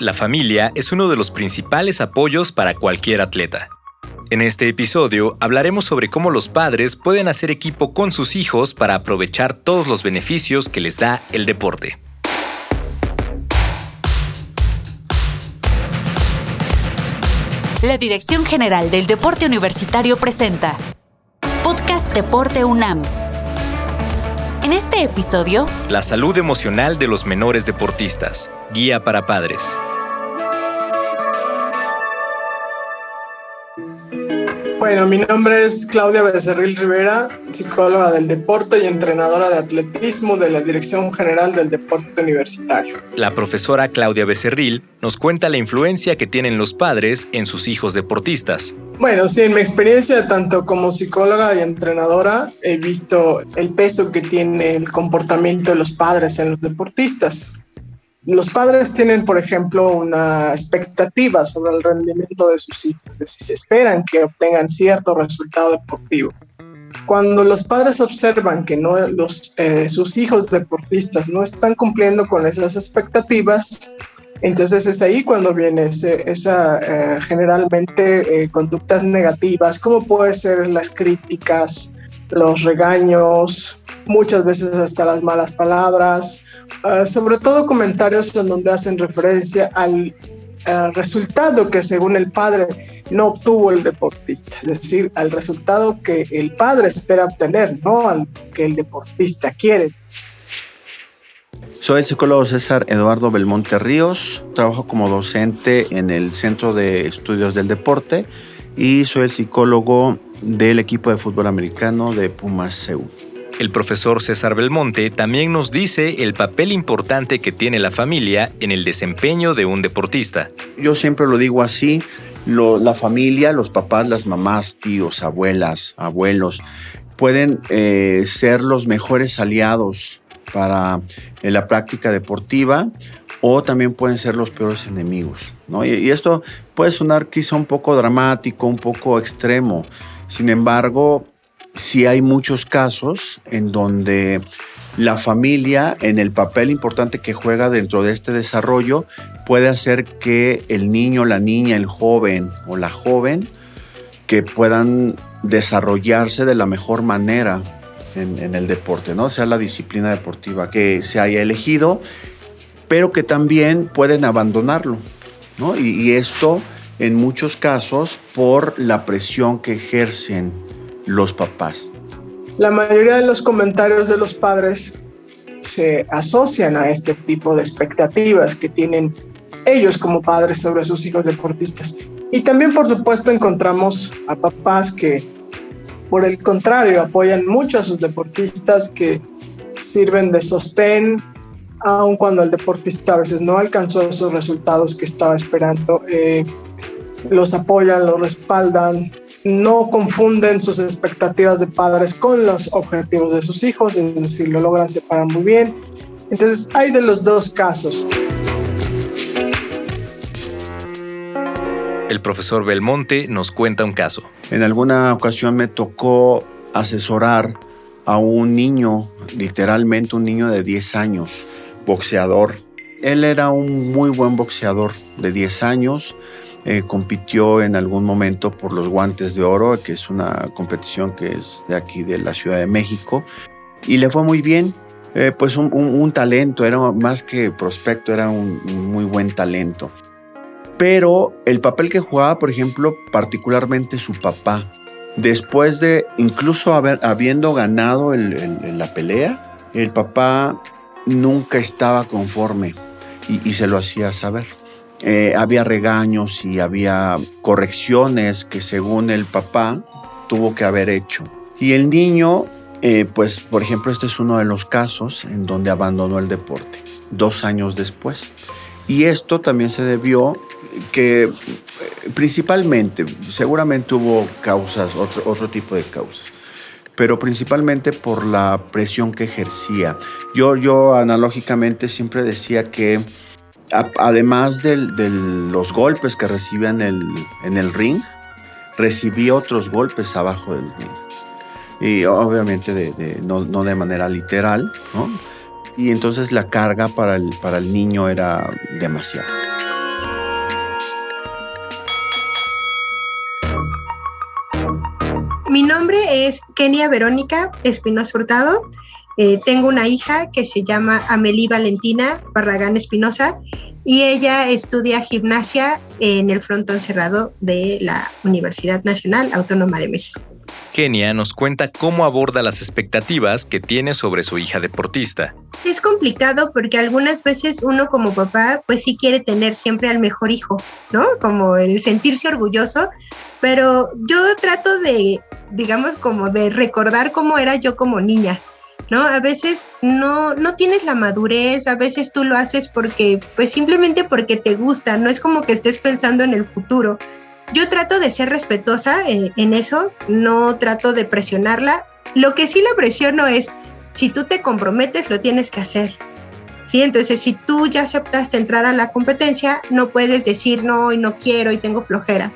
La familia es uno de los principales apoyos para cualquier atleta. En este episodio hablaremos sobre cómo los padres pueden hacer equipo con sus hijos para aprovechar todos los beneficios que les da el deporte. La Dirección General del Deporte Universitario presenta Podcast Deporte UNAM. En este episodio, La salud emocional de los menores deportistas. Guía para padres. Bueno, mi nombre es Claudia Becerril Rivera, psicóloga del deporte y entrenadora de atletismo de la Dirección General del Deporte Universitario. La profesora Claudia Becerril nos cuenta la influencia que tienen los padres en sus hijos deportistas. Bueno, sí, en mi experiencia tanto como psicóloga y entrenadora he visto el peso que tiene el comportamiento de los padres en los deportistas los padres tienen, por ejemplo, una expectativa sobre el rendimiento de sus hijos, si se esperan que obtengan cierto resultado deportivo. Cuando los padres observan que no, eh, sus hijos deportistas no están cumpliendo con esas expectativas, entonces es ahí cuando viene esa eh, generalmente eh, conductas negativas, como puede ser las críticas, los regaños, muchas veces hasta las malas palabras, Ah, sobre todo comentarios en donde hacen referencia al resultado que según el padre no obtuvo el deportista, es decir, al resultado que el padre espera obtener, no al que el deportista quiere. Soy el psicólogo César Eduardo Belmonte Ríos, trabajo como docente en el Centro de Estudios del Deporte y soy el psicólogo del equipo de fútbol americano de Pumas Seúl. El profesor César Belmonte también nos dice el papel importante que tiene la familia en el desempeño de un deportista. Yo siempre lo digo así, la familia, los papás, las mamás, tíos, abuelas, abuelos, pueden eh, ser los mejores aliados para eh, la práctica deportiva o también pueden ser los peores enemigos. ¿no? y esto puede sonar quizá un poco dramático, un poco extremo. Sin embargo, sí hay muchos casos en donde la familia, en el papel importante que juega dentro de este desarrollo, puede hacer que el niño, la niña, el joven o la joven, que puedan desarrollarse de la mejor manera en, el deporte, ¿no? Sea la disciplina deportiva que se haya elegido, pero que también pueden abandonarlo, ¿no? y esto en muchos casos por la presión que ejercen los papás? La mayoría de los comentarios de los padres se asocian a este tipo de expectativas que tienen ellos como padres sobre sus hijos deportistas. Y también, por supuesto, encontramos a papás que, por el contrario, apoyan mucho a sus deportistas, que sirven de sostén, aun cuando el deportista a veces no alcanzó esos resultados que estaba esperando. Eh, los apoyan, los respaldan, no confunden sus expectativas de padres con los objetivos de sus hijos, es decir, lo logran separar muy bien. Entonces, hay de los dos casos. El profesor Belmonte nos cuenta un caso. En alguna ocasión me tocó asesorar a un niño, literalmente un niño de 10 años, boxeador. Él era un muy buen boxeador de 10 años, eh, compitió en algún momento por los guantes de oro, que es una competición que es de aquí de la Ciudad de México, y le fue muy bien. Eh, pues un, talento, era más que prospecto, era un, muy buen talento. Pero el papel que jugaba, por ejemplo, particularmente su papá, después de incluso haber, habiendo ganado la pelea, el papá nunca estaba conforme y se lo hacía saber. Eh, había regaños y había correcciones que según el papá tuvo que haber hecho. Y el niño, eh, pues por ejemplo, este es uno de los casos en donde abandonó el deporte dos años después. Y esto también se debió que eh, principalmente, seguramente hubo causas, otro, otro tipo de causas pero principalmente por la presión que ejercía. Yo, yo analógicamente siempre decía que además de los golpes que recibía en el, ring, recibía otros golpes abajo del ring. Y obviamente no, de manera literal, ¿no? Y entonces la carga para el, niño era demasiada. Mi nombre es Kenia Verónica Espinosa Hurtado. Eh, tengo una hija que se llama Amelie Valentina Barragán Espinosa y ella estudia gimnasia en el frontón cerrado de la Universidad Nacional Autónoma de México. Kenia nos cuenta cómo aborda las expectativas que tiene sobre su hija deportista. Es complicado porque algunas veces uno como papá pues sí quiere tener siempre al mejor hijo, ¿no? Como el sentirse orgulloso, pero yo trato de, digamos, como de recordar cómo era yo como niña, ¿no? A veces no, no tienes la madurez, a veces tú lo haces porque, pues simplemente porque te gusta, no es como que estés pensando en el futuro. Yo trato de ser respetuosa en, en eso, no trato de presionarla. Lo que sí la presiono es, si tú te comprometes, lo tienes que hacer. ¿Sí? Entonces, si tú ya aceptaste entrar a la competencia, no puedes decir no y no quiero y tengo flojera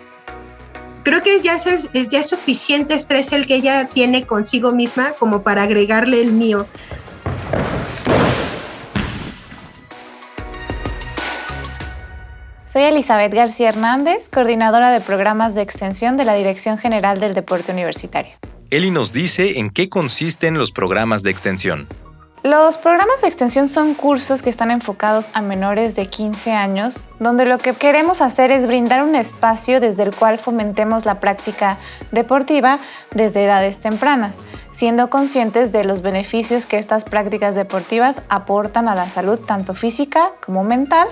creo que ya es, ya es suficiente estrés el que ella tiene consigo misma como para agregarle el mío. Soy Elizabeth García Hernández, coordinadora de programas de extensión de la Dirección General del Deporte Universitario. Eli nos dice en qué consisten los programas de extensión. Los programas de extensión son cursos que están enfocados a menores de 15 años, donde lo que queremos hacer es brindar un espacio desde el cual fomentemos la práctica deportiva desde edades tempranas, siendo conscientes de los beneficios que estas prácticas deportivas aportan a la salud tanto física como mental,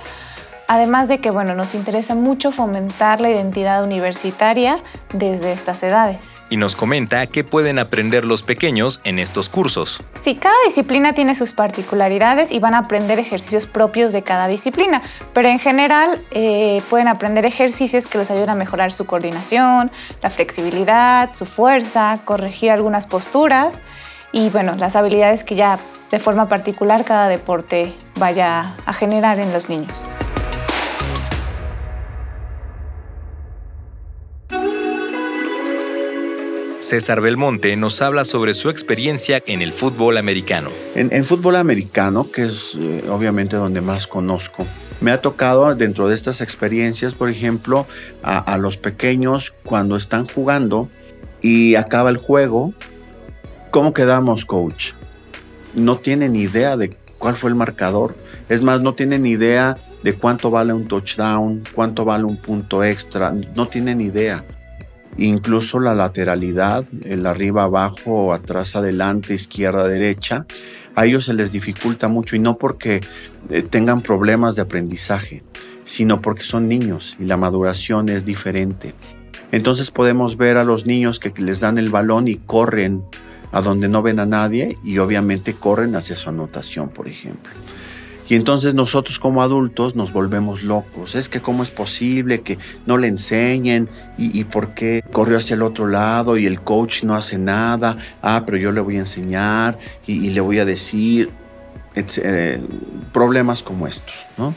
además de que bueno, nos interesa mucho fomentar la identidad universitaria desde estas edades y nos comenta qué pueden aprender los pequeños en estos cursos. Sí, cada disciplina tiene sus particularidades y van a aprender ejercicios propios de cada disciplina, pero en general eh, pueden aprender ejercicios que los ayuden a mejorar su coordinación, la flexibilidad, su fuerza, corregir algunas posturas y bueno, las habilidades que ya de forma particular cada deporte vaya a generar en los niños. César Belmonte nos habla sobre su experiencia en el fútbol americano. En, fútbol americano, que es eh, obviamente donde más conozco, me ha tocado dentro de estas experiencias, por ejemplo, a, los pequeños cuando están jugando y acaba el juego, ¿cómo quedamos, coach? No tienen idea de cuál fue el marcador. Es más, no tienen idea de cuánto vale un touchdown, cuánto vale un punto extra. No tienen idea incluso la lateralidad, el arriba, abajo, atrás, adelante, izquierda, derecha, a ellos se les dificulta mucho y no porque eh, tengan problemas de aprendizaje, sino porque son niños y la maduración es diferente. Entonces podemos ver a los niños que les dan el balón y corren a donde no ven a nadie y obviamente corren hacia su anotación, por ejemplo. Y entonces nosotros como adultos nos volvemos locos. Es que cómo es posible que no le enseñen y, por qué corrió hacia el otro lado y el coach no hace nada. Ah, pero yo le voy a enseñar y, le voy a decir eh, problemas como estos, ¿no?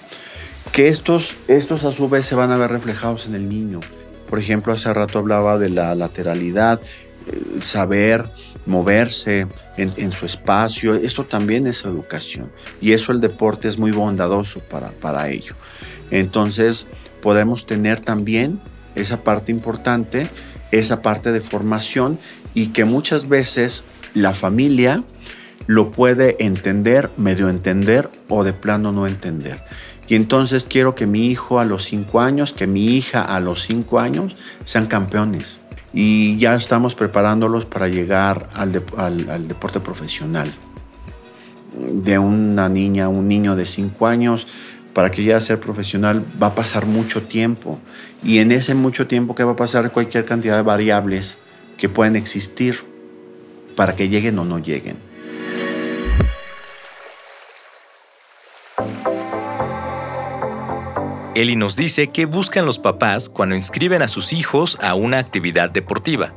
Que estos, estos a su vez se van a ver reflejados en el niño. Por ejemplo, hace rato hablaba de la lateralidad, saber moverse en, su espacio. Esto también es educación y eso el deporte es muy bondadoso para, para ello. Entonces podemos tener también esa parte importante, esa parte de formación y que muchas veces la familia lo puede entender, medio entender o de plano no entender. Y entonces quiero que mi hijo a los cinco años, que mi hija a los cinco años sean campeones y ya estamos preparándolos para llegar al, deporte profesional. De una niña, un niño de 5 años, para que llegue a ser profesional va a pasar mucho tiempo. Y en ese mucho tiempo que va a pasar cualquier cantidad de variables que pueden existir para que lleguen o no lleguen. Eli nos dice qué buscan los papás cuando inscriben a sus hijos a una actividad deportiva.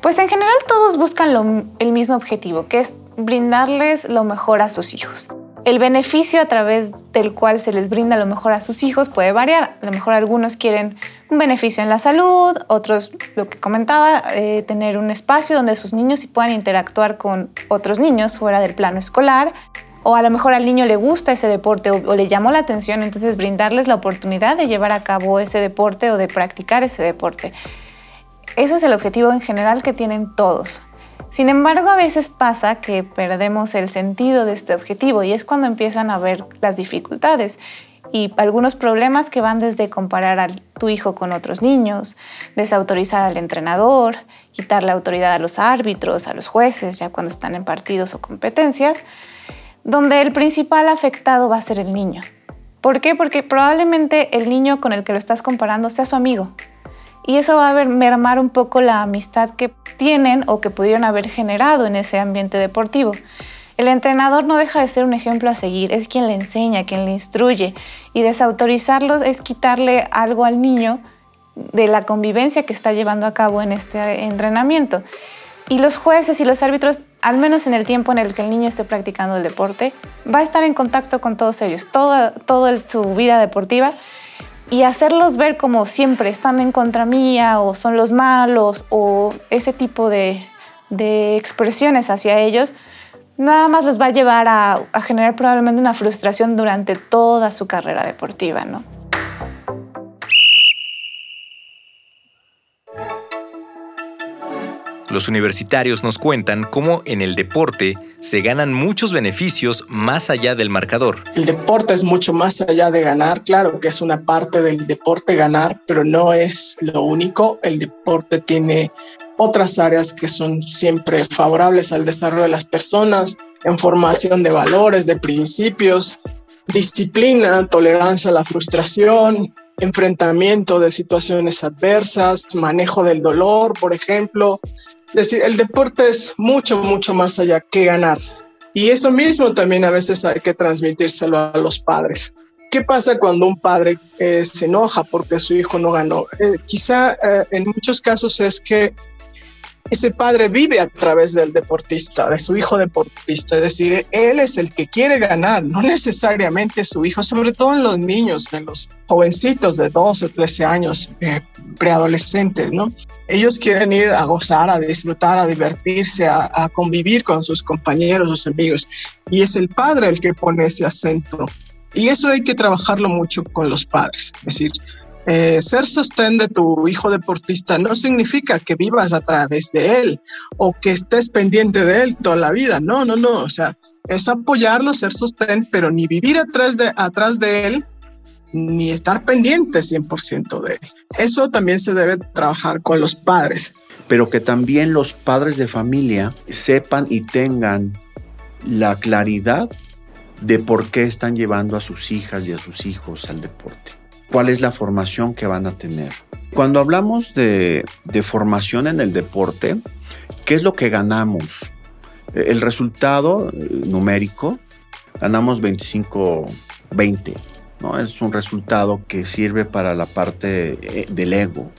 Pues en general todos buscan el mismo objetivo, que es brindarles lo mejor a sus hijos. El beneficio a través del cual se les brinda lo mejor a sus hijos puede variar. A lo mejor algunos quieren un beneficio en la salud, otros, lo que comentaba, eh, tener un espacio donde sus niños puedan interactuar con otros niños fuera del plano escolar o a lo mejor al niño le gusta ese deporte o, le llamó la atención, entonces brindarles la oportunidad de llevar a cabo ese deporte o de practicar ese deporte. Ese es el objetivo en general que tienen todos. Sin embargo, a veces pasa que perdemos el sentido de este objetivo y es cuando empiezan a ver las dificultades y algunos problemas que van desde comparar a tu hijo con otros niños, desautorizar al entrenador, quitar la autoridad a los árbitros, a los jueces, ya cuando están en partidos o competencias, donde el principal afectado va a ser el niño. ¿Por qué? Porque probablemente el niño con el que lo estás comparando sea su amigo. Y eso va a mermar un poco la amistad que tienen o que pudieron haber generado en ese ambiente deportivo. El entrenador no deja de ser un ejemplo a seguir, es quien le enseña, quien le instruye y desautorizarlo es quitarle algo al niño de la convivencia que está llevando a cabo en este entrenamiento. Y los jueces y los árbitros, al menos en el tiempo en el que el niño esté practicando el deporte, va a estar en contacto con todos ellos, toda, toda su vida deportiva y hacerlos ver como siempre están en contra mía o son los malos o ese tipo de, de expresiones hacia ellos, nada más los va a llevar a, generar probablemente una frustración durante toda su carrera deportiva, ¿no? Los universitarios nos cuentan cómo en el deporte se ganan muchos beneficios más allá del marcador. El deporte es mucho más allá de ganar, claro que es una parte del deporte ganar, pero no es lo único. El deporte tiene otras áreas que son siempre favorables al desarrollo de las personas, en formación de valores, de principios, disciplina, tolerancia a la frustración, enfrentamiento de situaciones adversas, manejo del dolor, por ejemplo. Decir, el deporte es mucho, mucho más allá que ganar. Y eso mismo también a veces hay que transmitírselo a los padres. ¿Qué pasa cuando un padre eh, se enoja porque su hijo no ganó? Eh, quizá eh, en muchos casos es que ese padre vive a través del deportista, de su hijo deportista, es decir, él es el que quiere ganar, no necesariamente su hijo, sobre todo en los niños, en los jovencitos de 12, 13 años, eh, preadolescentes, ¿no? Ellos quieren ir a gozar, a disfrutar, a divertirse, a, a convivir con sus compañeros, sus amigos, y es el padre el que pone ese acento. Y eso hay que trabajarlo mucho con los padres, es decir, eh, ser sostén de tu hijo deportista no significa que vivas a través de él o que estés pendiente de él toda la vida. No, no, no. O sea, es apoyarlo, ser sostén, pero ni vivir atrás de, atrás de él, ni estar pendiente 100% de él. Eso también se debe trabajar con los padres. Pero que también los padres de familia sepan y tengan la claridad de por qué están llevando a sus hijas y a sus hijos al deporte cuál es la formación que van a tener. Cuando hablamos de, formación en el deporte, ¿qué es lo que ganamos? El resultado eh, numérico, ganamos 25-20. ¿no? Es un resultado que sirve para la parte eh, del ego.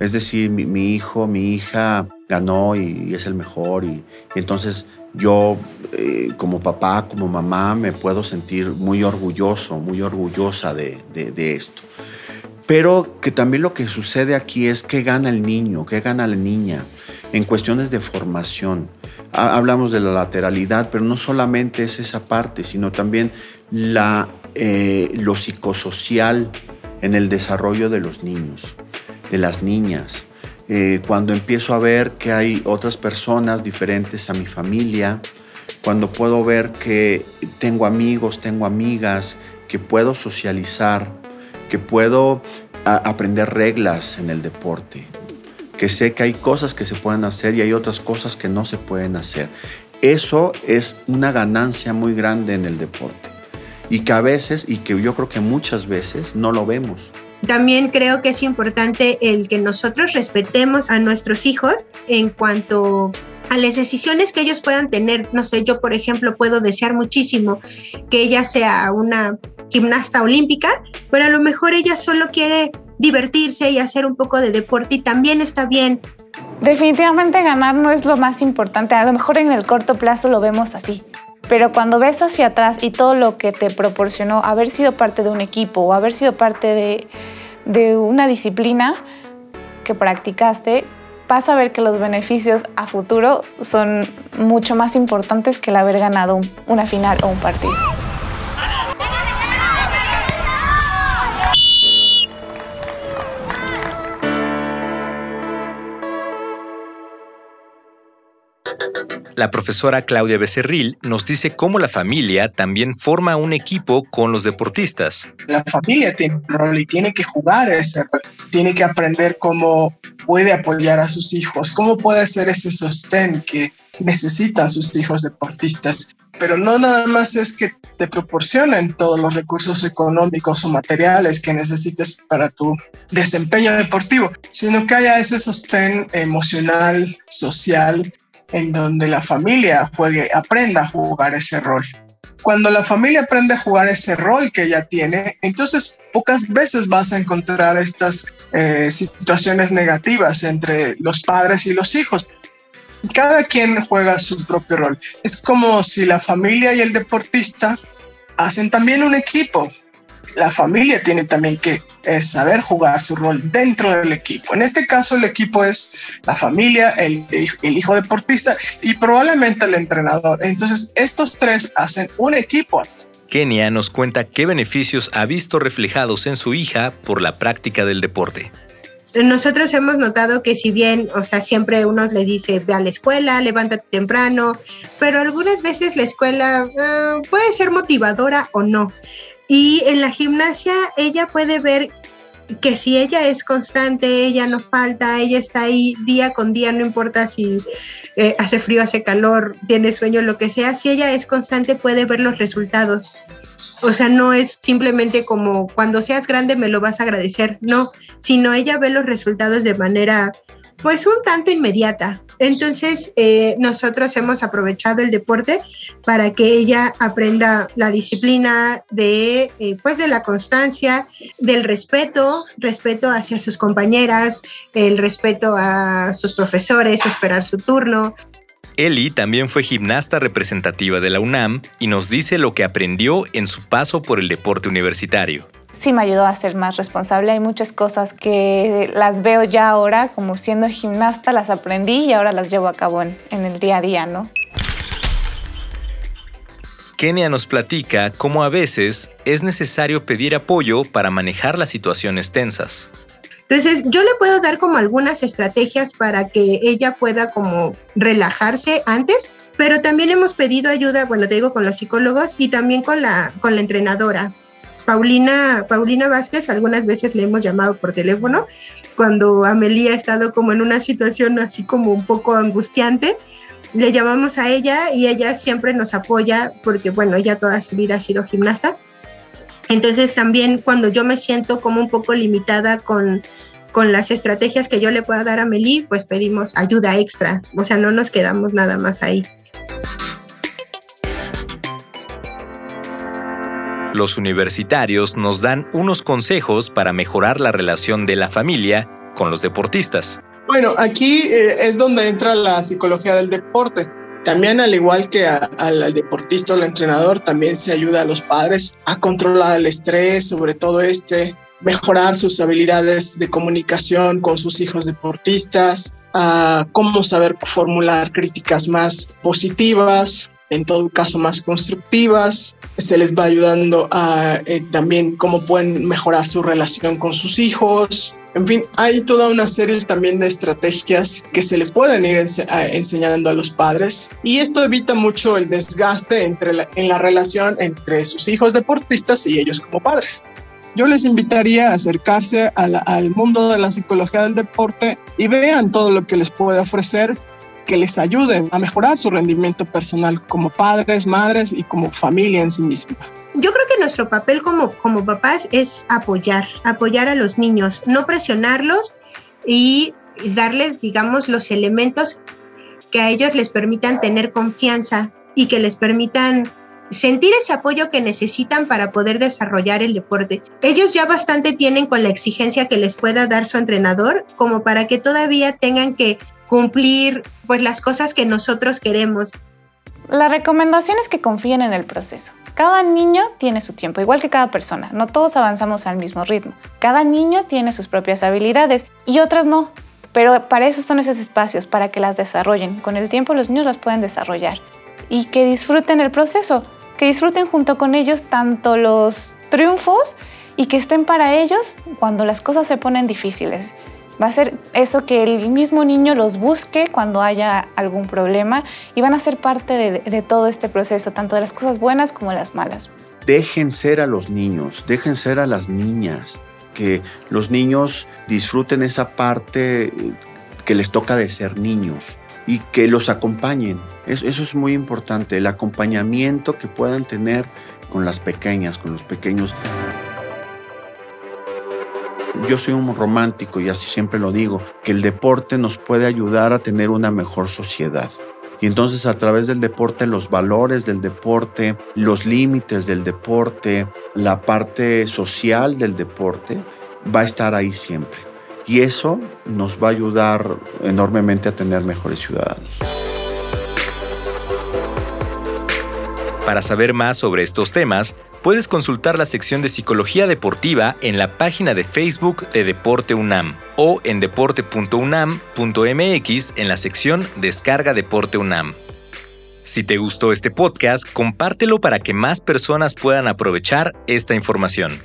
Es decir, mi, hijo, mi hija ganó y, es el mejor y, entonces yo eh, como papá, como mamá me puedo sentir muy orgulloso, muy orgullosa de esto. Pero que también lo que sucede aquí es que gana el niño, que gana la niña en cuestiones de formación. Hablamos de la lateralidad, pero no solamente es esa parte, sino también la, eh, lo psicosocial en el desarrollo de los niños, de las niñas. Eh, cuando empiezo a ver que hay otras personas diferentes a mi familia, cuando puedo ver que tengo amigos, tengo amigas, que puedo socializar, que puedo aprender reglas en el deporte, que sé que hay cosas que se pueden hacer y hay otras cosas que no se pueden hacer. Eso es una ganancia muy grande en el deporte y que a veces, y que yo creo que muchas veces, no lo vemos. También creo que es importante el que nosotros respetemos a nuestros hijos en cuanto a las decisiones que ellos puedan tener. No sé, yo por ejemplo puedo desear muchísimo que ella sea una gimnasta olímpica, pero a lo mejor ella solo quiere divertirse y hacer un poco de deporte y también está bien. Definitivamente ganar no es lo más importante, a lo mejor en el corto plazo lo vemos así, pero cuando ves hacia atrás y todo lo que te proporcionó haber sido parte de un equipo o haber sido parte de, una disciplina que practicaste, vas a ver que los beneficios a futuro son mucho más importantes que el haber ganado una final o un partido. La profesora Claudia Becerril nos dice cómo la familia también forma un equipo con los deportistas. La familia tiene un rol y tiene que jugar ese rol. Tiene que aprender cómo puede apoyar a sus hijos, cómo puede ser ese sostén que necesitan sus hijos deportistas. Pero no nada más es que te proporcionen todos los recursos económicos o materiales que necesites para tu desempeño deportivo, sino que haya ese sostén emocional, social, en donde la familia juegue, aprenda a jugar ese rol. Cuando la familia aprende a jugar ese rol que ella tiene, entonces pocas veces vas a encontrar estas eh, situaciones negativas entre los padres y los hijos. Cada quien juega su propio rol. Es como si la familia y el deportista hacen también un equipo la familia tiene también que eh, saber jugar su rol dentro del equipo. En este caso, el equipo es la familia, el, el, hijo deportista y probablemente el entrenador. Entonces, estos tres hacen un equipo. Kenia nos cuenta qué beneficios ha visto reflejados en su hija por la práctica del deporte. Nosotros hemos notado que si bien, o sea, siempre uno le dice, ve a la escuela, levántate temprano, pero algunas veces la escuela uh, puede ser motivadora o no. Y en la gimnasia ella puede ver que si ella es constante, ella no falta, ella está ahí día con día, no importa si eh, hace frío, hace calor, tiene sueño, lo que sea, si ella es constante puede ver los resultados. O sea, no es simplemente como cuando seas grande me lo vas a agradecer, no, sino ella ve los resultados de manera pues un tanto inmediata. Entonces, eh, nosotros hemos aprovechado el deporte para que ella aprenda la disciplina de, eh, pues de la constancia, del respeto, respeto hacia sus compañeras, el respeto a sus profesores, esperar su turno. Eli también fue gimnasta representativa de la UNAM y nos dice lo que aprendió en su paso por el deporte universitario sí me ayudó a ser más responsable. Hay muchas cosas que las veo ya ahora, como siendo gimnasta, las aprendí y ahora las llevo a cabo en, en el día a día, ¿no? Kenia nos platica cómo a veces es necesario pedir apoyo para manejar las situaciones tensas. Entonces, yo le puedo dar como algunas estrategias para que ella pueda como relajarse antes, pero también hemos pedido ayuda, bueno, te digo, con los psicólogos y también con la, con la entrenadora, Paulina, Paulina Vázquez, algunas veces le hemos llamado por teléfono cuando Amelia ha estado como en una situación así como un poco angustiante. Le llamamos a ella y ella siempre nos apoya porque, bueno, ella toda su vida ha sido gimnasta. Entonces también cuando yo me siento como un poco limitada con, con las estrategias que yo le pueda dar a Amelie, pues pedimos ayuda extra. O sea, no nos quedamos nada más ahí. Los universitarios nos dan unos consejos para mejorar la relación de la familia con los deportistas. Bueno, aquí eh, es donde entra la psicología del deporte. También al igual que al deportista o al entrenador, también se ayuda a los padres a controlar el estrés, sobre todo este, mejorar sus habilidades de comunicación con sus hijos deportistas, a cómo saber formular críticas más positivas, en todo caso más constructivas, se les va ayudando a eh, también cómo pueden mejorar su relación con sus hijos. En fin, hay toda una serie también de estrategias que se le pueden ir enseñando a los padres y esto evita mucho el desgaste entre en la relación entre sus hijos deportistas y ellos como padres. Yo les invitaría a acercarse al mundo de la psicología del deporte y vean todo lo que les puede ofrecer que les ayuden a mejorar su rendimiento personal como padres, madres y como familia en sí misma. Yo creo que nuestro papel como, como papás es apoyar, apoyar a los niños, no presionarlos y darles, digamos, los elementos que a ellos les permitan tener confianza y que les permitan sentir ese apoyo que necesitan para poder desarrollar el deporte. Ellos ya bastante tienen con la exigencia que les pueda dar su entrenador como para que todavía tengan que cumplir pues las cosas que nosotros queremos. La recomendación es que confíen en el proceso. Cada niño tiene su tiempo, igual que cada persona. No todos avanzamos al mismo ritmo. Cada niño tiene sus propias habilidades y otras no. Pero para eso son esos espacios, para que las desarrollen. Con el tiempo los niños las pueden desarrollar. Y que disfruten el proceso, que disfruten junto con ellos tanto los triunfos y que estén para ellos cuando las cosas se ponen difíciles Va a ser eso que el mismo niño los busque cuando haya algún problema y van a ser parte de, todo este proceso, tanto de las cosas buenas como las malas. Dejen ser a los niños, dejen ser a las niñas, que los niños disfruten esa parte eh, que les toca de ser niños y que los acompañen. Eso, eso, es muy importante, el acompañamiento que puedan tener con las pequeñas, con los pequeños. Yo soy un romántico y así siempre lo digo, que el deporte nos puede ayudar a tener una mejor sociedad. Y entonces a través del deporte, los valores del deporte, los límites del deporte, la parte social del deporte, va a estar ahí siempre. Y eso nos va a ayudar enormemente a tener mejores ciudadanos. Para saber más sobre estos temas, puedes consultar la sección de Psicología Deportiva en la página de Facebook de Deporte UNAM o en deporte.unam.mx en la sección Descarga Deporte UNAM. Si te gustó este podcast, compártelo para que más personas puedan aprovechar esta información.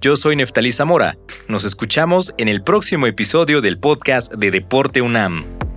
Yo soy Neftalí Zamora. Nos escuchamos en el próximo episodio del podcast de Deporte UNAM.